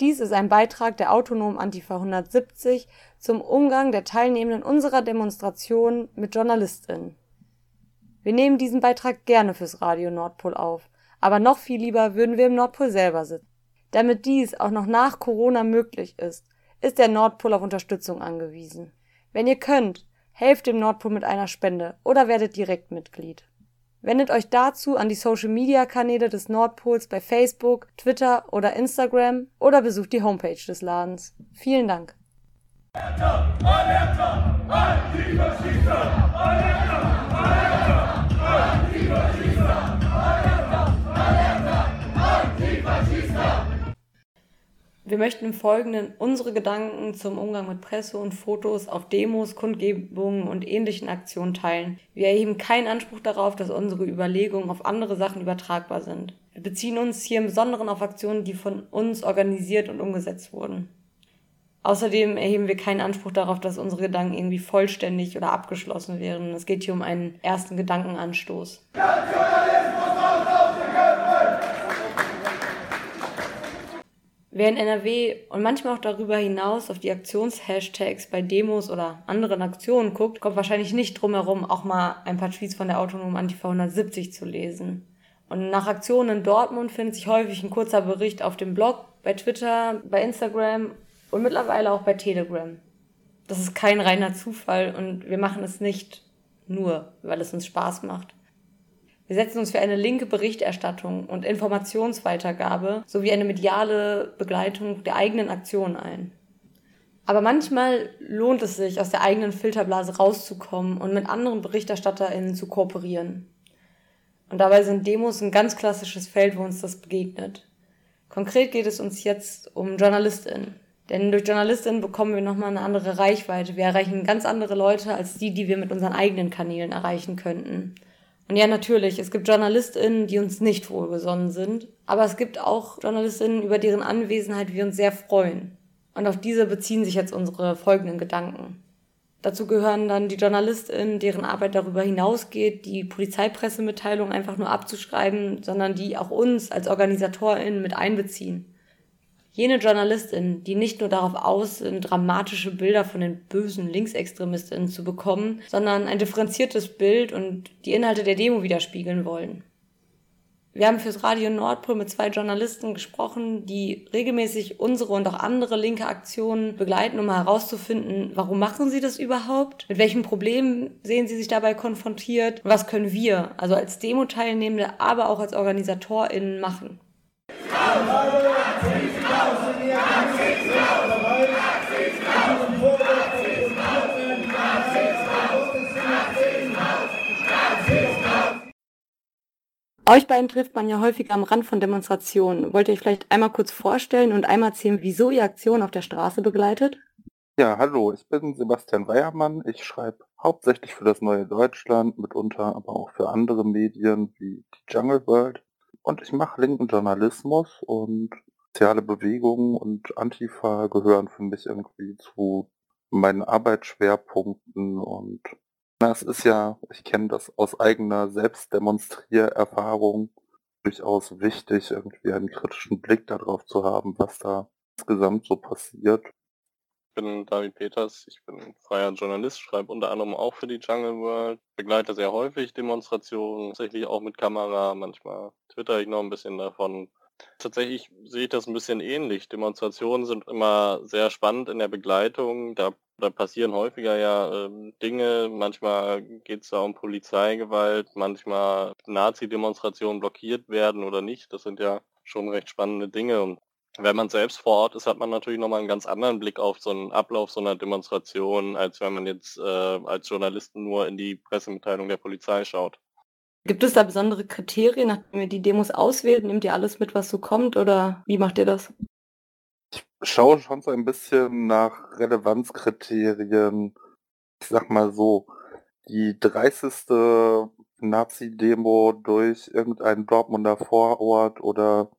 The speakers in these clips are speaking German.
Dies ist ein Beitrag der Autonomen Antifa 170 zum Umgang der Teilnehmenden unserer Demonstration mit JournalistInnen. Wir nehmen diesen Beitrag gerne fürs Radio Nordpol auf, aber noch viel lieber würden wir im Nordpol selber sitzen. Damit dies auch noch nach Corona möglich ist, ist der Nordpol auf Unterstützung angewiesen. Wenn ihr könnt, helft dem Nordpol mit einer Spende oder werdet direkt Mitglied. Wendet euch dazu an die Social-Media-Kanäle des Nordpols bei Facebook, Twitter oder Instagram oder besucht die Homepage des Ladens. Vielen Dank. Wir möchten im Folgenden unsere Gedanken zum Umgang mit Presse und Fotos auf Demos, Kundgebungen und ähnlichen Aktionen teilen. Wir erheben keinen Anspruch darauf, dass unsere Überlegungen auf andere Sachen übertragbar sind. Wir beziehen uns hier im Besonderen auf Aktionen, die von uns organisiert und umgesetzt wurden. Außerdem erheben wir keinen Anspruch darauf, dass unsere Gedanken irgendwie vollständig oder abgeschlossen wären. Es geht hier um einen ersten Gedankenanstoß. Wer in NRW und manchmal auch darüber hinaus auf die Aktionshashtags bei Demos oder anderen Aktionen guckt, kommt wahrscheinlich nicht drum herum, auch mal ein paar Tweets von der autonomen Antifa 170 zu lesen. Und nach Aktionen in Dortmund findet sich häufig ein kurzer Bericht auf dem Blog, bei Twitter, bei Instagram und mittlerweile auch bei Telegram. Das ist kein reiner Zufall und wir machen es nicht nur, weil es uns Spaß macht. Wir setzen uns für eine linke Berichterstattung und Informationsweitergabe sowie eine mediale Begleitung der eigenen Aktionen ein. Aber manchmal lohnt es sich, aus der eigenen Filterblase rauszukommen und mit anderen BerichterstatterInnen zu kooperieren. Und dabei sind Demos ein ganz klassisches Feld, wo uns das begegnet. Konkret geht es uns jetzt um JournalistInnen. Denn durch JournalistInnen bekommen wir nochmal eine andere Reichweite. Wir erreichen ganz andere Leute als die, die wir mit unseren eigenen Kanälen erreichen könnten. Und ja, natürlich, es gibt JournalistInnen, die uns nicht wohlgesonnen sind, aber es gibt auch JournalistInnen, über deren Anwesenheit wir uns sehr freuen. Und auf diese beziehen sich jetzt unsere folgenden Gedanken. Dazu gehören dann die JournalistInnen, deren Arbeit darüber hinausgeht, die Polizeipressemitteilung einfach nur abzuschreiben, sondern die auch uns als OrganisatorInnen mit einbeziehen. Jene JournalistInnen, die nicht nur darauf aus sind, dramatische Bilder von den bösen LinksextremistInnen zu bekommen, sondern ein differenziertes Bild und die Inhalte der Demo widerspiegeln wollen. Wir haben fürs Radio Nordpol mit zwei Journalisten gesprochen, die regelmäßig unsere und auch andere linke Aktionen begleiten, um herauszufinden, warum machen sie das überhaupt? Mit welchen Problemen sehen sie sich dabei konfrontiert? Was können wir, also als Demo-Teilnehmende, aber auch als OrganisatorInnen machen? Euch beiden trifft man ja häufiger am Rand von Demonstrationen. Wollt ihr euch vielleicht einmal kurz vorstellen und einmal erzählen, wieso ihr Aktionen auf der Straße begleitet? Ja, hallo, ich bin Sebastian Weiermann. Ich schreibe hauptsächlich für das Neue Deutschland, mitunter aber auch für andere Medien wie die Jungle World. Und ich mache linken Journalismus und soziale Bewegungen und Antifa gehören für mich irgendwie zu meinen Arbeitsschwerpunkten und na, es ist ja, ich kenne das aus eigener Selbstdemonstriererfahrung, durchaus wichtig, irgendwie einen kritischen Blick darauf zu haben, was da insgesamt so passiert. Ich bin David Peters, ich bin freier Journalist, schreibe unter anderem auch für die Jungle World, begleite sehr häufig Demonstrationen, tatsächlich auch mit Kamera, manchmal twitter ich noch ein bisschen davon, Tatsächlich sehe ich das ein bisschen ähnlich. Demonstrationen sind immer sehr spannend in der Begleitung. Da, da passieren häufiger ja ähm, Dinge. Manchmal geht es da um Polizeigewalt, manchmal Nazi-Demonstrationen blockiert werden oder nicht. Das sind ja schon recht spannende Dinge. Und wenn man selbst vor Ort ist, hat man natürlich nochmal einen ganz anderen Blick auf so einen Ablauf so einer Demonstration, als wenn man jetzt äh, als Journalisten nur in die Pressemitteilung der Polizei schaut. Gibt es da besondere Kriterien, nachdem ihr die Demos auswählt? Nehmt ihr alles mit, was so kommt oder wie macht ihr das? Ich schaue schon so ein bisschen nach Relevanzkriterien. Ich sag mal so, die 30. Nazi-Demo durch irgendeinen Dortmunder Vorort oder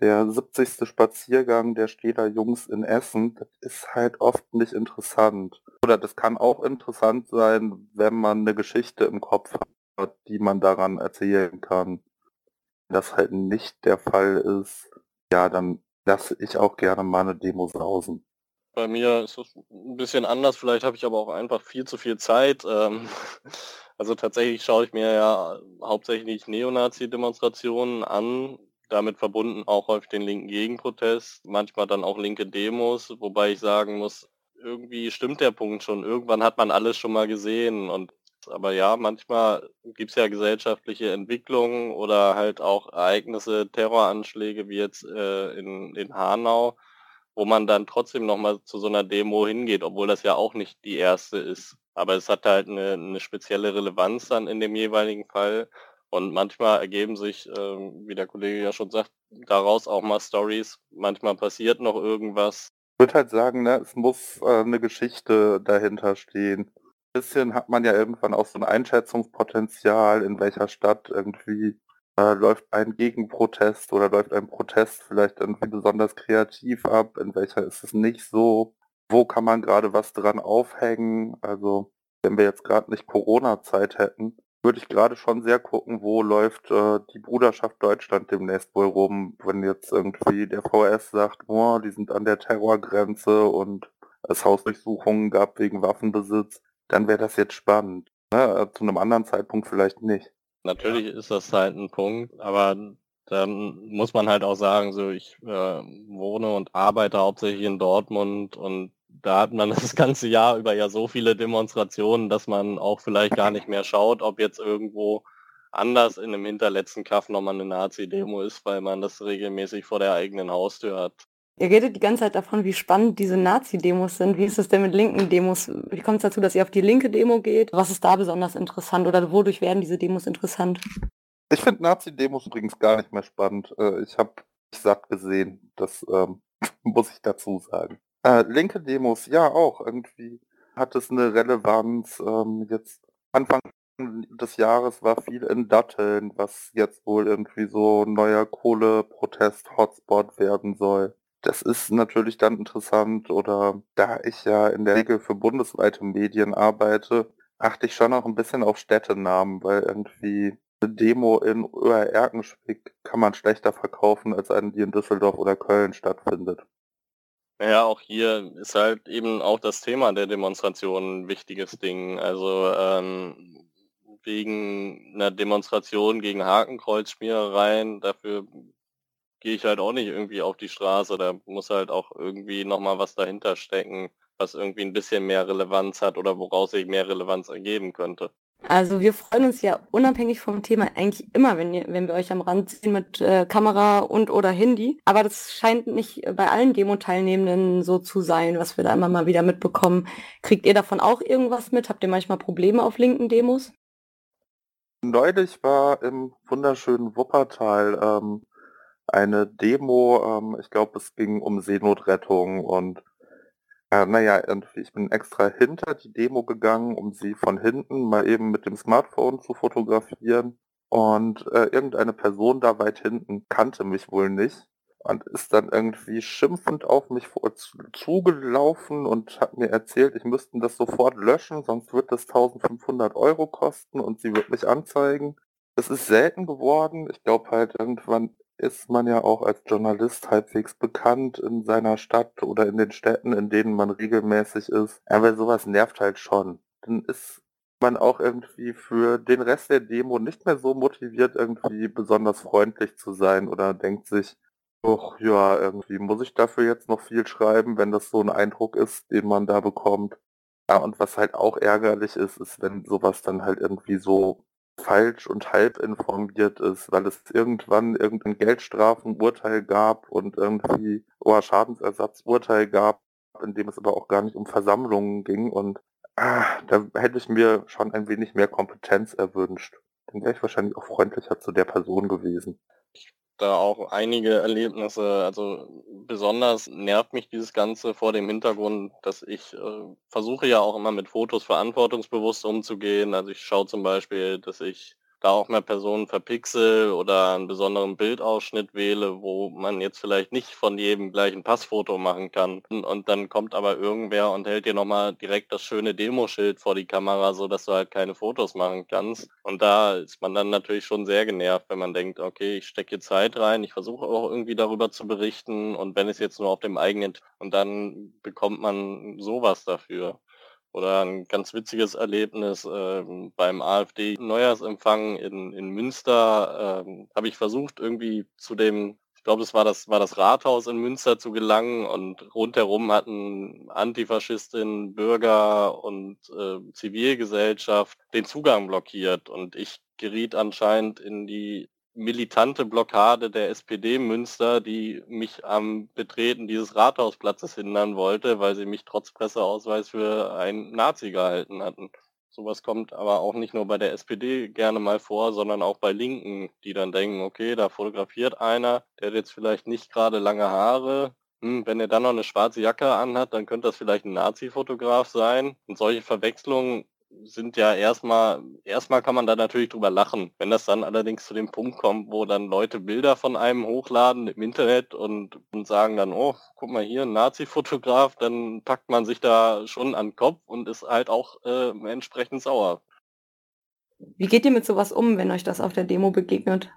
der 70. Spaziergang der Städter Jungs in Essen, das ist halt oft nicht interessant. Oder das kann auch interessant sein, wenn man eine Geschichte im Kopf hat die man daran erzählen kann. Wenn das halt nicht der Fall ist, ja, dann lasse ich auch gerne mal eine Demo sausen. Bei mir ist es ein bisschen anders, vielleicht habe ich aber auch einfach viel zu viel Zeit. Ähm, also tatsächlich schaue ich mir ja hauptsächlich Neonazi-Demonstrationen an, damit verbunden auch häufig den linken Gegenprotest, manchmal dann auch linke Demos, wobei ich sagen muss, irgendwie stimmt der Punkt schon. Irgendwann hat man alles schon mal gesehen und aber ja, manchmal gibt es ja gesellschaftliche Entwicklungen oder halt auch Ereignisse, Terroranschläge wie jetzt äh, in, in Hanau, wo man dann trotzdem nochmal zu so einer Demo hingeht, obwohl das ja auch nicht die erste ist. Aber es hat halt eine, eine spezielle Relevanz dann in dem jeweiligen Fall. Und manchmal ergeben sich, äh, wie der Kollege ja schon sagt, daraus auch mal Stories. Manchmal passiert noch irgendwas. Ich würde halt sagen, ne, es muss äh, eine Geschichte dahinter stehen bisschen hat man ja irgendwann auch so ein Einschätzungspotenzial, in welcher Stadt irgendwie äh, läuft ein Gegenprotest oder läuft ein Protest vielleicht irgendwie besonders kreativ ab, in welcher ist es nicht so, wo kann man gerade was dran aufhängen. Also wenn wir jetzt gerade nicht Corona-Zeit hätten, würde ich gerade schon sehr gucken, wo läuft äh, die Bruderschaft Deutschland demnächst wohl rum, wenn jetzt irgendwie der VS sagt, oh, die sind an der Terrorgrenze und es Hausdurchsuchungen gab wegen Waffenbesitz dann wäre das jetzt spannend. Ne? Zu einem anderen Zeitpunkt vielleicht nicht. Natürlich ja. ist das halt ein Punkt, aber dann muss man halt auch sagen, so ich äh, wohne und arbeite hauptsächlich in Dortmund und da hat man das ganze Jahr über ja so viele Demonstrationen, dass man auch vielleicht gar nicht mehr schaut, ob jetzt irgendwo anders in einem hinterletzten Kaff nochmal eine Nazi-Demo ist, weil man das regelmäßig vor der eigenen Haustür hat. Ihr redet die ganze Zeit davon, wie spannend diese Nazi-Demos sind. Wie ist es denn mit linken Demos? Wie kommt es dazu, dass ihr auf die linke Demo geht? Was ist da besonders interessant oder wodurch werden diese Demos interessant? Ich finde Nazi-Demos übrigens gar nicht mehr spannend. Äh, ich habe satt gesehen. Das ähm, muss ich dazu sagen. Äh, linke Demos, ja auch. Irgendwie hat es eine Relevanz. Ähm, jetzt Anfang des Jahres war viel in Datteln, was jetzt wohl irgendwie so ein neuer Kohleprotest-Hotspot werden soll. Das ist natürlich dann interessant oder da ich ja in der Regel für bundesweite Medien arbeite, achte ich schon auch ein bisschen auf Städtenamen, weil irgendwie eine Demo in Oer-Erkenschwick kann man schlechter verkaufen als eine, die in Düsseldorf oder Köln stattfindet. Ja, auch hier ist halt eben auch das Thema der Demonstration ein wichtiges Ding. Also ähm, wegen einer Demonstration gegen Hakenkreuzschmierereien, dafür gehe ich halt auch nicht irgendwie auf die Straße. Da muss halt auch irgendwie nochmal was dahinter stecken, was irgendwie ein bisschen mehr Relevanz hat oder woraus sich mehr Relevanz ergeben könnte. Also wir freuen uns ja unabhängig vom Thema eigentlich immer, wenn, ihr, wenn wir euch am Rand sehen mit äh, Kamera und oder Handy. Aber das scheint nicht bei allen Demo-Teilnehmenden so zu sein, was wir da immer mal wieder mitbekommen. Kriegt ihr davon auch irgendwas mit? Habt ihr manchmal Probleme auf linken Demos? Neulich war im wunderschönen Wuppertal ähm, eine Demo, ähm, ich glaube, es ging um Seenotrettung und äh, naja, ich bin extra hinter die Demo gegangen, um sie von hinten mal eben mit dem Smartphone zu fotografieren. Und äh, irgendeine Person da weit hinten kannte mich wohl nicht und ist dann irgendwie schimpfend auf mich zugelaufen und hat mir erzählt, ich müsste das sofort löschen, sonst wird das 1500 Euro kosten und sie wird mich anzeigen. Es ist selten geworden. Ich glaube halt irgendwann ist man ja auch als Journalist halbwegs bekannt in seiner Stadt oder in den Städten, in denen man regelmäßig ist. Aber sowas nervt halt schon. Dann ist man auch irgendwie für den Rest der Demo nicht mehr so motiviert, irgendwie besonders freundlich zu sein oder denkt sich, doch ja, irgendwie muss ich dafür jetzt noch viel schreiben, wenn das so ein Eindruck ist, den man da bekommt. Ja, und was halt auch ärgerlich ist, ist, wenn sowas dann halt irgendwie so falsch und halb informiert ist, weil es irgendwann irgendein Geldstrafenurteil gab und irgendwie oder Schadensersatzurteil gab, in dem es aber auch gar nicht um Versammlungen ging und ah, da hätte ich mir schon ein wenig mehr Kompetenz erwünscht. Dann wäre ich wahrscheinlich auch freundlicher zu der Person gewesen da auch einige Erlebnisse. Also besonders nervt mich dieses Ganze vor dem Hintergrund, dass ich äh, versuche ja auch immer mit Fotos verantwortungsbewusst umzugehen. Also ich schaue zum Beispiel, dass ich da auch mehr Personen verpixel oder einen besonderen Bildausschnitt wähle, wo man jetzt vielleicht nicht von jedem gleich ein Passfoto machen kann. Und dann kommt aber irgendwer und hält dir nochmal direkt das schöne Demoschild vor die Kamera, so dass du halt keine Fotos machen kannst. Und da ist man dann natürlich schon sehr genervt, wenn man denkt, okay, ich stecke Zeit rein, ich versuche auch irgendwie darüber zu berichten und wenn es jetzt nur auf dem eigenen und dann bekommt man sowas dafür. Oder ein ganz witziges Erlebnis äh, beim AfD-Neujahrsempfang in, in Münster äh, habe ich versucht, irgendwie zu dem, ich glaube, es war das, war das Rathaus in Münster zu gelangen und rundherum hatten Antifaschistinnen, Bürger und äh, Zivilgesellschaft den Zugang blockiert. Und ich geriet anscheinend in die militante Blockade der SPD Münster, die mich am Betreten dieses Rathausplatzes hindern wollte, weil sie mich trotz Presseausweis für einen Nazi gehalten hatten. Sowas kommt aber auch nicht nur bei der SPD gerne mal vor, sondern auch bei Linken, die dann denken, okay, da fotografiert einer, der hat jetzt vielleicht nicht gerade lange Haare. Hm, wenn er dann noch eine schwarze Jacke anhat, dann könnte das vielleicht ein Nazi-Fotograf sein. Und solche Verwechslungen sind ja erstmal, erstmal kann man da natürlich drüber lachen. Wenn das dann allerdings zu dem Punkt kommt, wo dann Leute Bilder von einem hochladen im Internet und, und sagen dann, oh, guck mal hier, ein Nazi-Fotograf, dann packt man sich da schon an den Kopf und ist halt auch äh, entsprechend sauer. Wie geht ihr mit sowas um, wenn euch das auf der Demo begegnet?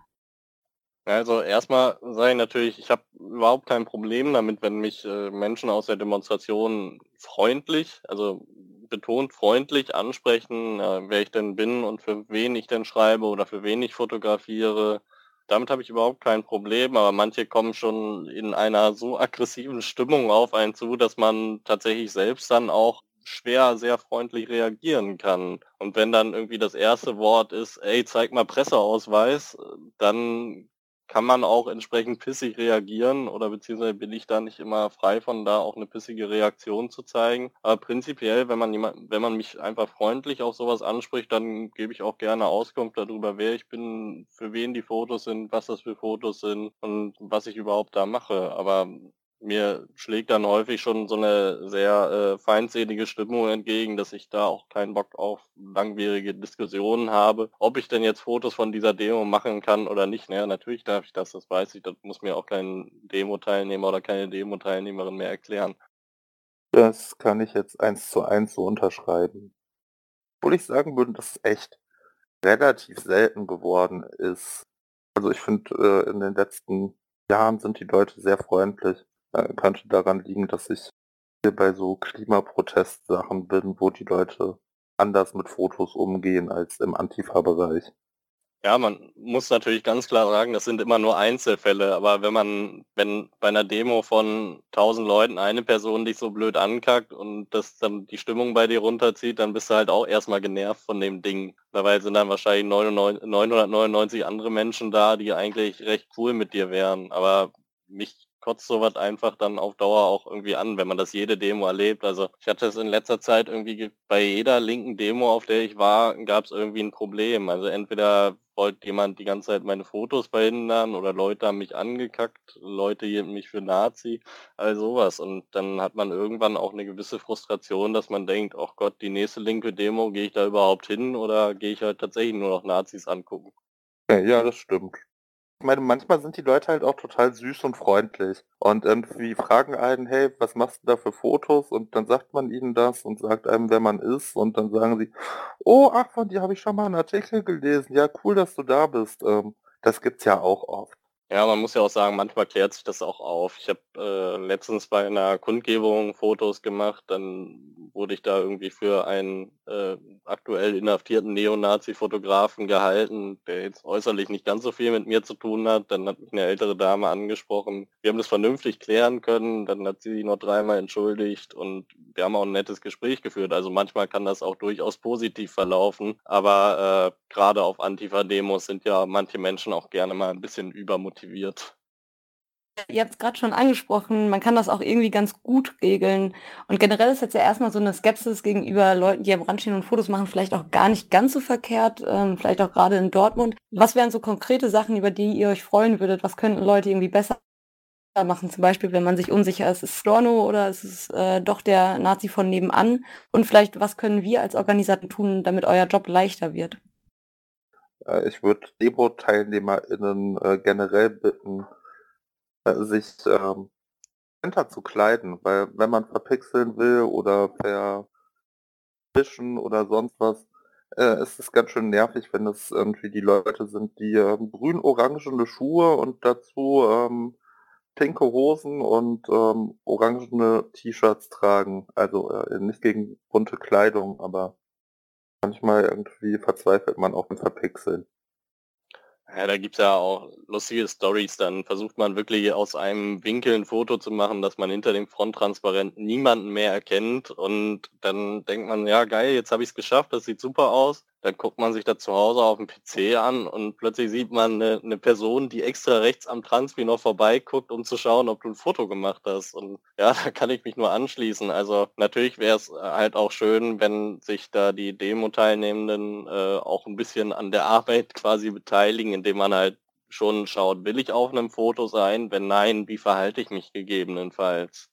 Also erstmal sage ich natürlich, ich habe überhaupt kein Problem damit, wenn mich äh, Menschen aus der Demonstration freundlich, also betont freundlich ansprechen, äh, wer ich denn bin und für wen ich denn schreibe oder für wen ich fotografiere. Damit habe ich überhaupt kein Problem, aber manche kommen schon in einer so aggressiven Stimmung auf einen zu, dass man tatsächlich selbst dann auch schwer sehr freundlich reagieren kann. Und wenn dann irgendwie das erste Wort ist, ey, zeig mal Presseausweis, dann kann man auch entsprechend pissig reagieren oder beziehungsweise bin ich da nicht immer frei von da auch eine pissige Reaktion zu zeigen. Aber prinzipiell, wenn man jemand, wenn man mich einfach freundlich auf sowas anspricht, dann gebe ich auch gerne Auskunft darüber, wer ich bin, für wen die Fotos sind, was das für Fotos sind und was ich überhaupt da mache. Aber mir schlägt dann häufig schon so eine sehr äh, feindselige Stimmung entgegen, dass ich da auch keinen Bock auf langwierige Diskussionen habe. Ob ich denn jetzt Fotos von dieser Demo machen kann oder nicht, naja, natürlich darf ich das, das weiß ich, das muss mir auch kein Demo-Teilnehmer oder keine Demo-Teilnehmerin mehr erklären. Das kann ich jetzt eins zu eins so unterschreiben. Obwohl ich sagen würde, dass es echt relativ selten geworden ist. Also ich finde, äh, in den letzten Jahren sind die Leute sehr freundlich. Äh, könnte daran liegen, dass ich hier bei so Klimaprotestsachen bin, wo die Leute anders mit Fotos umgehen als im Antifa-Bereich. Ja, man muss natürlich ganz klar sagen, das sind immer nur Einzelfälle, aber wenn man, wenn bei einer Demo von 1000 Leuten eine Person dich so blöd ankackt und das dann die Stimmung bei dir runterzieht, dann bist du halt auch erstmal genervt von dem Ding. Dabei sind dann wahrscheinlich 999 andere Menschen da, die eigentlich recht cool mit dir wären, aber mich kotzt sowas einfach dann auf Dauer auch irgendwie an, wenn man das jede Demo erlebt. Also ich hatte es in letzter Zeit irgendwie bei jeder linken Demo, auf der ich war, gab es irgendwie ein Problem. Also entweder wollte jemand die ganze Zeit meine Fotos verhindern oder Leute haben mich angekackt, Leute hielten mich für Nazi, all sowas. Und dann hat man irgendwann auch eine gewisse Frustration, dass man denkt, ach Gott, die nächste linke Demo, gehe ich da überhaupt hin oder gehe ich halt tatsächlich nur noch Nazis angucken? Ja, das stimmt. Ich meine, manchmal sind die Leute halt auch total süß und freundlich und irgendwie fragen einen, hey, was machst du da für Fotos? Und dann sagt man ihnen das und sagt einem, wer man ist und dann sagen sie, oh, ach, von dir habe ich schon mal einen Artikel gelesen. Ja, cool, dass du da bist. Ähm, das gibt's ja auch oft. Ja, man muss ja auch sagen, manchmal klärt sich das auch auf. Ich habe äh, letztens bei einer Kundgebung Fotos gemacht, dann wurde ich da irgendwie für einen äh, aktuell inhaftierten Neonazi-Fotografen gehalten, der jetzt äußerlich nicht ganz so viel mit mir zu tun hat. Dann hat mich eine ältere Dame angesprochen. Wir haben das vernünftig klären können, dann hat sie sich noch dreimal entschuldigt und wir haben auch ein nettes Gespräch geführt. Also manchmal kann das auch durchaus positiv verlaufen, aber äh, gerade auf Antifa-Demos sind ja manche Menschen auch gerne mal ein bisschen übermotiviert motiviert. Ihr habt es gerade schon angesprochen, man kann das auch irgendwie ganz gut regeln. Und generell ist jetzt ja erstmal so eine Skepsis gegenüber Leuten, die am Rand stehen und Fotos machen, vielleicht auch gar nicht ganz so verkehrt, ähm, vielleicht auch gerade in Dortmund. Was wären so konkrete Sachen, über die ihr euch freuen würdet? Was könnten Leute irgendwie besser machen? Zum Beispiel, wenn man sich unsicher ist, ist es Storno oder ist es äh, doch der Nazi von nebenan? Und vielleicht, was können wir als Organisator tun, damit euer Job leichter wird? Äh, ich würde Demo-TeilnehmerInnen äh, generell bitten, äh, sich ähm, zu kleiden, weil wenn man verpixeln will oder verfischen oder sonst was, äh, ist es ganz schön nervig, wenn es irgendwie die Leute sind, die äh, grün-orangene Schuhe und dazu ähm, pinke Hosen und ähm, orangene T-Shirts tragen. Also äh, nicht gegen bunte Kleidung, aber manchmal irgendwie verzweifelt man auch im Verpixeln. Ja, da gibt's ja auch lustige Stories. Dann versucht man wirklich aus einem Winkel ein Foto zu machen, dass man hinter dem Fronttransparent niemanden mehr erkennt. Und dann denkt man, ja geil, jetzt habe ich es geschafft, das sieht super aus. Dann guckt man sich das zu Hause auf dem PC an und plötzlich sieht man eine, eine Person, die extra rechts am Transpi noch vorbeiguckt, um zu schauen, ob du ein Foto gemacht hast. Und ja, da kann ich mich nur anschließen. Also natürlich wäre es halt auch schön, wenn sich da die Demo-Teilnehmenden äh, auch ein bisschen an der Arbeit quasi beteiligen, indem man halt schon schaut, will ich auf einem Foto sein? Wenn nein, wie verhalte ich mich gegebenenfalls?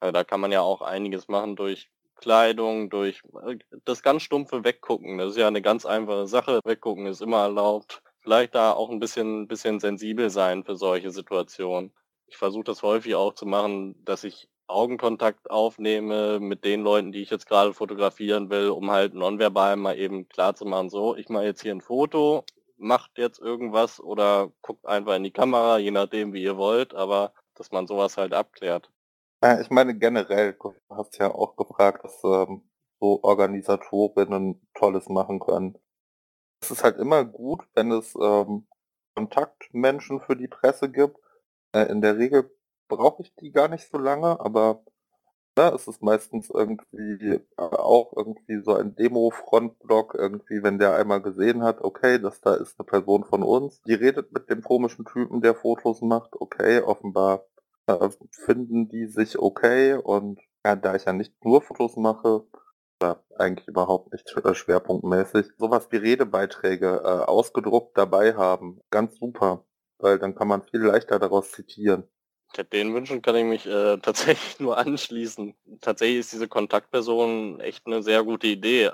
Also da kann man ja auch einiges machen durch Kleidung, durch äh, das ganz stumpfe Weggucken. Das ist ja eine ganz einfache Sache. Weggucken ist immer erlaubt. Vielleicht da auch ein bisschen, bisschen sensibel sein für solche Situationen. Ich versuche das häufig auch zu machen, dass ich Augenkontakt aufnehme mit den Leuten, die ich jetzt gerade fotografieren will, um halt nonverbal mal eben klar zu machen, so, ich mache jetzt hier ein Foto, macht jetzt irgendwas oder guckt einfach in die Kamera, je nachdem, wie ihr wollt, aber dass man sowas halt abklärt. Ja, ich meine generell, du hast ja auch gefragt, dass ähm, so Organisatorinnen Tolles machen können. Es ist halt immer gut, wenn es ähm, Kontaktmenschen für die Presse gibt. Äh, in der Regel brauche ich die gar nicht so lange, aber ne, es ist meistens irgendwie äh, auch irgendwie so ein Demo-Frontblock, irgendwie, wenn der einmal gesehen hat, okay, das da ist eine Person von uns, die redet mit dem komischen Typen, der Fotos macht, okay, offenbar äh, finden die sich okay und ja, da ich ja nicht nur Fotos mache, oder eigentlich überhaupt nicht äh, schwerpunktmäßig, sowas wie Redebeiträge äh, ausgedruckt dabei haben, ganz super, weil dann kann man viel leichter daraus zitieren. Den Wünschen kann ich mich äh, tatsächlich nur anschließen. Tatsächlich ist diese Kontaktperson echt eine sehr gute Idee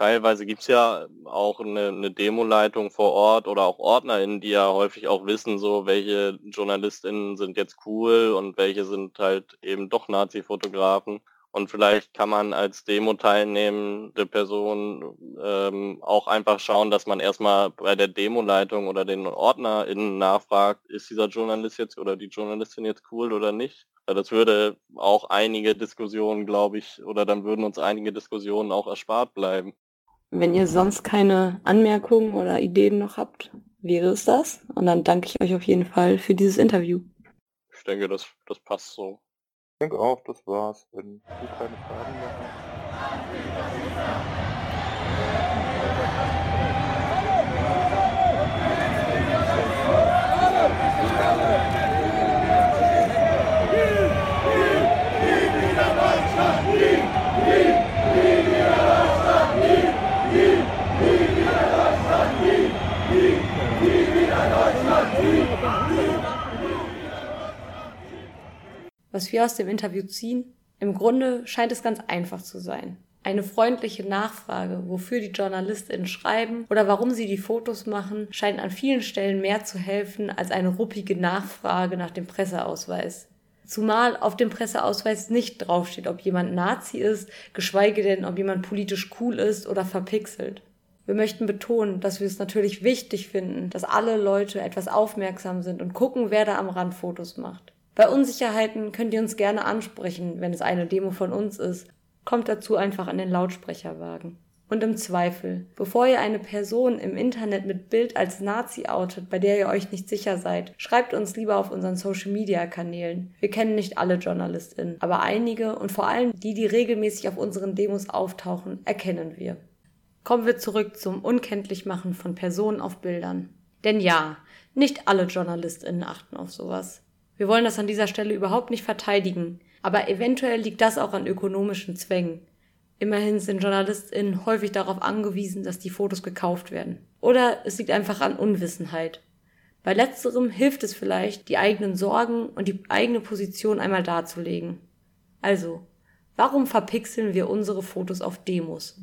teilweise gibt es ja auch eine, eine Demo-Leitung vor Ort oder auch OrdnerInnen, die ja häufig auch wissen, so welche JournalistInnen sind jetzt cool und welche sind halt eben doch Nazi-Fotografen. Und vielleicht kann man als Demo teilnehmende Person ähm, auch einfach schauen, dass man erstmal bei der Demo-Leitung oder den OrdnerInnen nachfragt, ist dieser Journalist jetzt oder die Journalistin jetzt cool oder nicht. Das würde auch einige Diskussionen, glaube ich, oder dann würden uns einige Diskussionen auch erspart bleiben. Wenn ihr sonst keine Anmerkungen oder Ideen noch habt, wäre es das. Und dann danke ich euch auf jeden Fall für dieses Interview. Ich denke, das, das passt so. Ich denke auch, das war's. Wenn du keine Fragen mehr hast. Was wir aus dem Interview ziehen? Im Grunde scheint es ganz einfach zu sein. Eine freundliche Nachfrage, wofür die JournalistInnen schreiben oder warum sie die Fotos machen, scheint an vielen Stellen mehr zu helfen als eine ruppige Nachfrage nach dem Presseausweis. Zumal auf dem Presseausweis nicht draufsteht, ob jemand Nazi ist, geschweige denn, ob jemand politisch cool ist oder verpixelt. Wir möchten betonen, dass wir es natürlich wichtig finden, dass alle Leute etwas aufmerksam sind und gucken, wer da am Rand Fotos macht. Bei Unsicherheiten könnt ihr uns gerne ansprechen, wenn es eine Demo von uns ist. Kommt dazu einfach an den Lautsprecherwagen. Und im Zweifel, bevor ihr eine Person im Internet mit Bild als Nazi outet, bei der ihr euch nicht sicher seid, schreibt uns lieber auf unseren Social Media Kanälen. Wir kennen nicht alle JournalistInnen, aber einige und vor allem die, die regelmäßig auf unseren Demos auftauchen, erkennen wir. Kommen wir zurück zum Unkenntlichmachen von Personen auf Bildern. Denn ja, nicht alle JournalistInnen achten auf sowas. Wir wollen das an dieser Stelle überhaupt nicht verteidigen, aber eventuell liegt das auch an ökonomischen Zwängen. Immerhin sind JournalistInnen häufig darauf angewiesen, dass die Fotos gekauft werden. Oder es liegt einfach an Unwissenheit. Bei letzterem hilft es vielleicht, die eigenen Sorgen und die eigene Position einmal darzulegen. Also, warum verpixeln wir unsere Fotos auf Demos?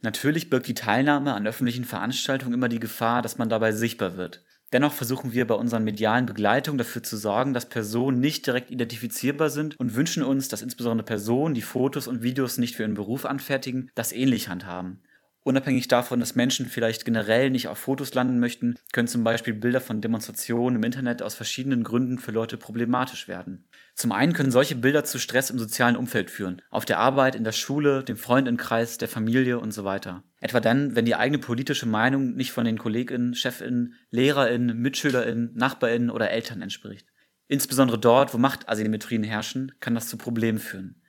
Natürlich birgt die Teilnahme an öffentlichen Veranstaltungen immer die Gefahr, dass man dabei sichtbar wird. Dennoch versuchen wir bei unseren medialen Begleitungen dafür zu sorgen, dass Personen nicht direkt identifizierbar sind und wünschen uns, dass insbesondere Personen, die Fotos und Videos nicht für ihren Beruf anfertigen, das ähnlich handhaben. Unabhängig davon, dass Menschen vielleicht generell nicht auf Fotos landen möchten, können zum Beispiel Bilder von Demonstrationen im Internet aus verschiedenen Gründen für Leute problematisch werden. Zum einen können solche Bilder zu Stress im sozialen Umfeld führen, auf der Arbeit, in der Schule, dem Freundinnenkreis, der Familie und so weiter. Etwa dann, wenn die eigene politische Meinung nicht von den KollegInnen, ChefInnen, LehrerInnen, MitschülerInnen, NachbarInnen oder Eltern entspricht. Insbesondere dort, wo Machtasymmetrien herrschen, kann das zu Problemen führen.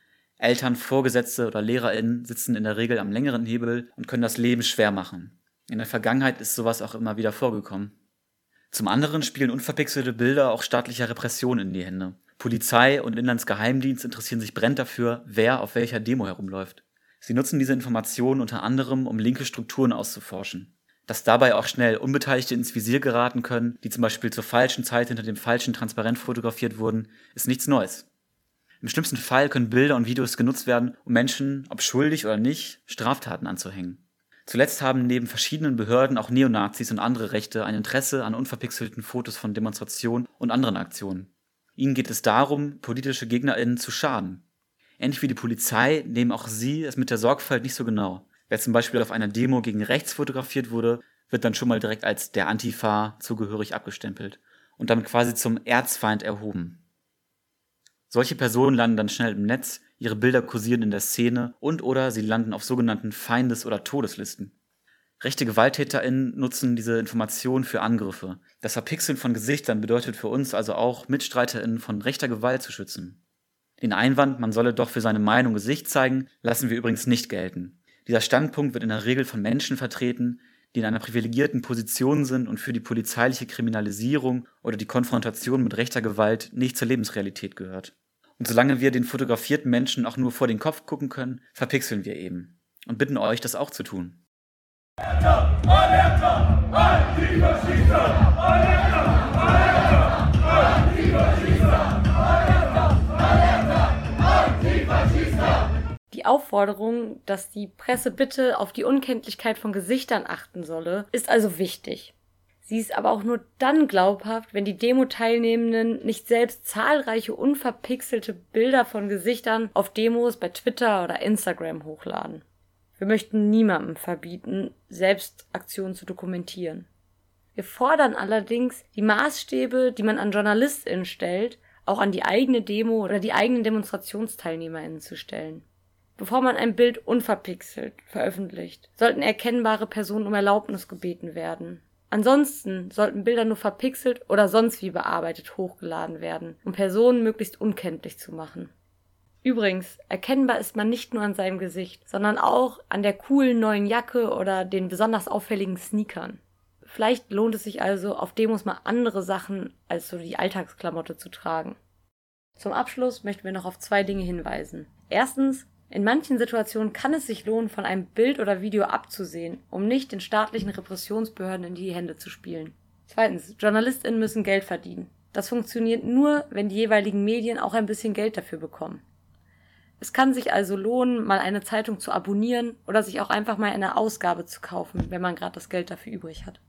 Eltern, Vorgesetzte oder LehrerInnen sitzen in der Regel am längeren Hebel und können das Leben schwer machen. In der Vergangenheit ist sowas auch immer wieder vorgekommen. Zum anderen spielen unverpixelte Bilder auch staatlicher Repression in die Hände. Polizei und Inlandsgeheimdienst interessieren sich brennend dafür, wer auf welcher Demo herumläuft. Sie nutzen diese Informationen unter anderem, um linke Strukturen auszuforschen. Dass dabei auch schnell Unbeteiligte ins Visier geraten können, die zum Beispiel zur falschen Zeit hinter dem falschen Transparent fotografiert wurden, ist nichts Neues. Im schlimmsten Fall können Bilder und Videos genutzt werden, um Menschen, ob schuldig oder nicht, Straftaten anzuhängen. Zuletzt haben neben verschiedenen Behörden auch Neonazis und andere Rechte ein Interesse an unverpixelten Fotos von Demonstrationen und anderen Aktionen. Ihnen geht es darum, politische GegnerInnen zu schaden. Ähnlich wie die Polizei nehmen auch sie es mit der Sorgfalt nicht so genau. Wer zum Beispiel auf einer Demo gegen rechts fotografiert wurde, wird dann schon mal direkt als der Antifa zugehörig abgestempelt und damit quasi zum Erzfeind erhoben. Solche Personen landen dann schnell im Netz, ihre Bilder kursieren in der Szene und oder sie landen auf sogenannten Feindes- oder Todeslisten. Rechte GewalttäterInnen nutzen diese Informationen für Angriffe. Das Verpixeln von Gesichtern bedeutet für uns also auch, MitstreiterInnen von rechter Gewalt zu schützen. Den Einwand, man solle doch für seine Meinung Gesicht zeigen, lassen wir übrigens nicht gelten. Dieser Standpunkt wird in der Regel von Menschen vertreten, die in einer privilegierten Position sind und für die polizeiliche Kriminalisierung oder die Konfrontation mit rechter Gewalt nicht zur Lebensrealität gehört. Und solange wir den fotografierten Menschen auch nur vor den Kopf gucken können, verpixeln wir eben. Und bitten euch, das auch zu tun. Die Aufforderung, dass die Presse bitte auf die Unkenntlichkeit von Gesichtern achten solle, ist also wichtig. Sie ist aber auch nur dann glaubhaft, wenn die Demo-Teilnehmenden nicht selbst zahlreiche unverpixelte Bilder von Gesichtern auf Demos bei Twitter oder Instagram hochladen. Wir möchten niemandem verbieten, selbst Aktionen zu dokumentieren. Wir fordern allerdings, die Maßstäbe, die man an JournalistInnen stellt, auch an die eigene Demo oder die eigenen DemonstrationsteilnehmerInnen zu stellen. Bevor man ein Bild unverpixelt veröffentlicht, sollten erkennbare Personen um Erlaubnis gebeten werden. Ansonsten sollten Bilder nur verpixelt oder sonst wie bearbeitet hochgeladen werden, um Personen möglichst unkenntlich zu machen. Übrigens, erkennbar ist man nicht nur an seinem Gesicht, sondern auch an der coolen neuen Jacke oder den besonders auffälligen Sneakern. Vielleicht lohnt es sich also, auf Demos mal andere Sachen als so die Alltagsklamotte zu tragen. Zum Abschluss möchten wir noch auf zwei Dinge hinweisen. Erstens, in manchen Situationen kann es sich lohnen, von einem Bild oder Video abzusehen, um nicht den staatlichen Repressionsbehörden in die Hände zu spielen. Zweitens, JournalistInnen müssen Geld verdienen. Das funktioniert nur, wenn die jeweiligen Medien auch ein bisschen Geld dafür bekommen. Es kann sich also lohnen, mal eine Zeitung zu abonnieren oder sich auch einfach mal eine Ausgabe zu kaufen, wenn man gerade das Geld dafür übrig hat.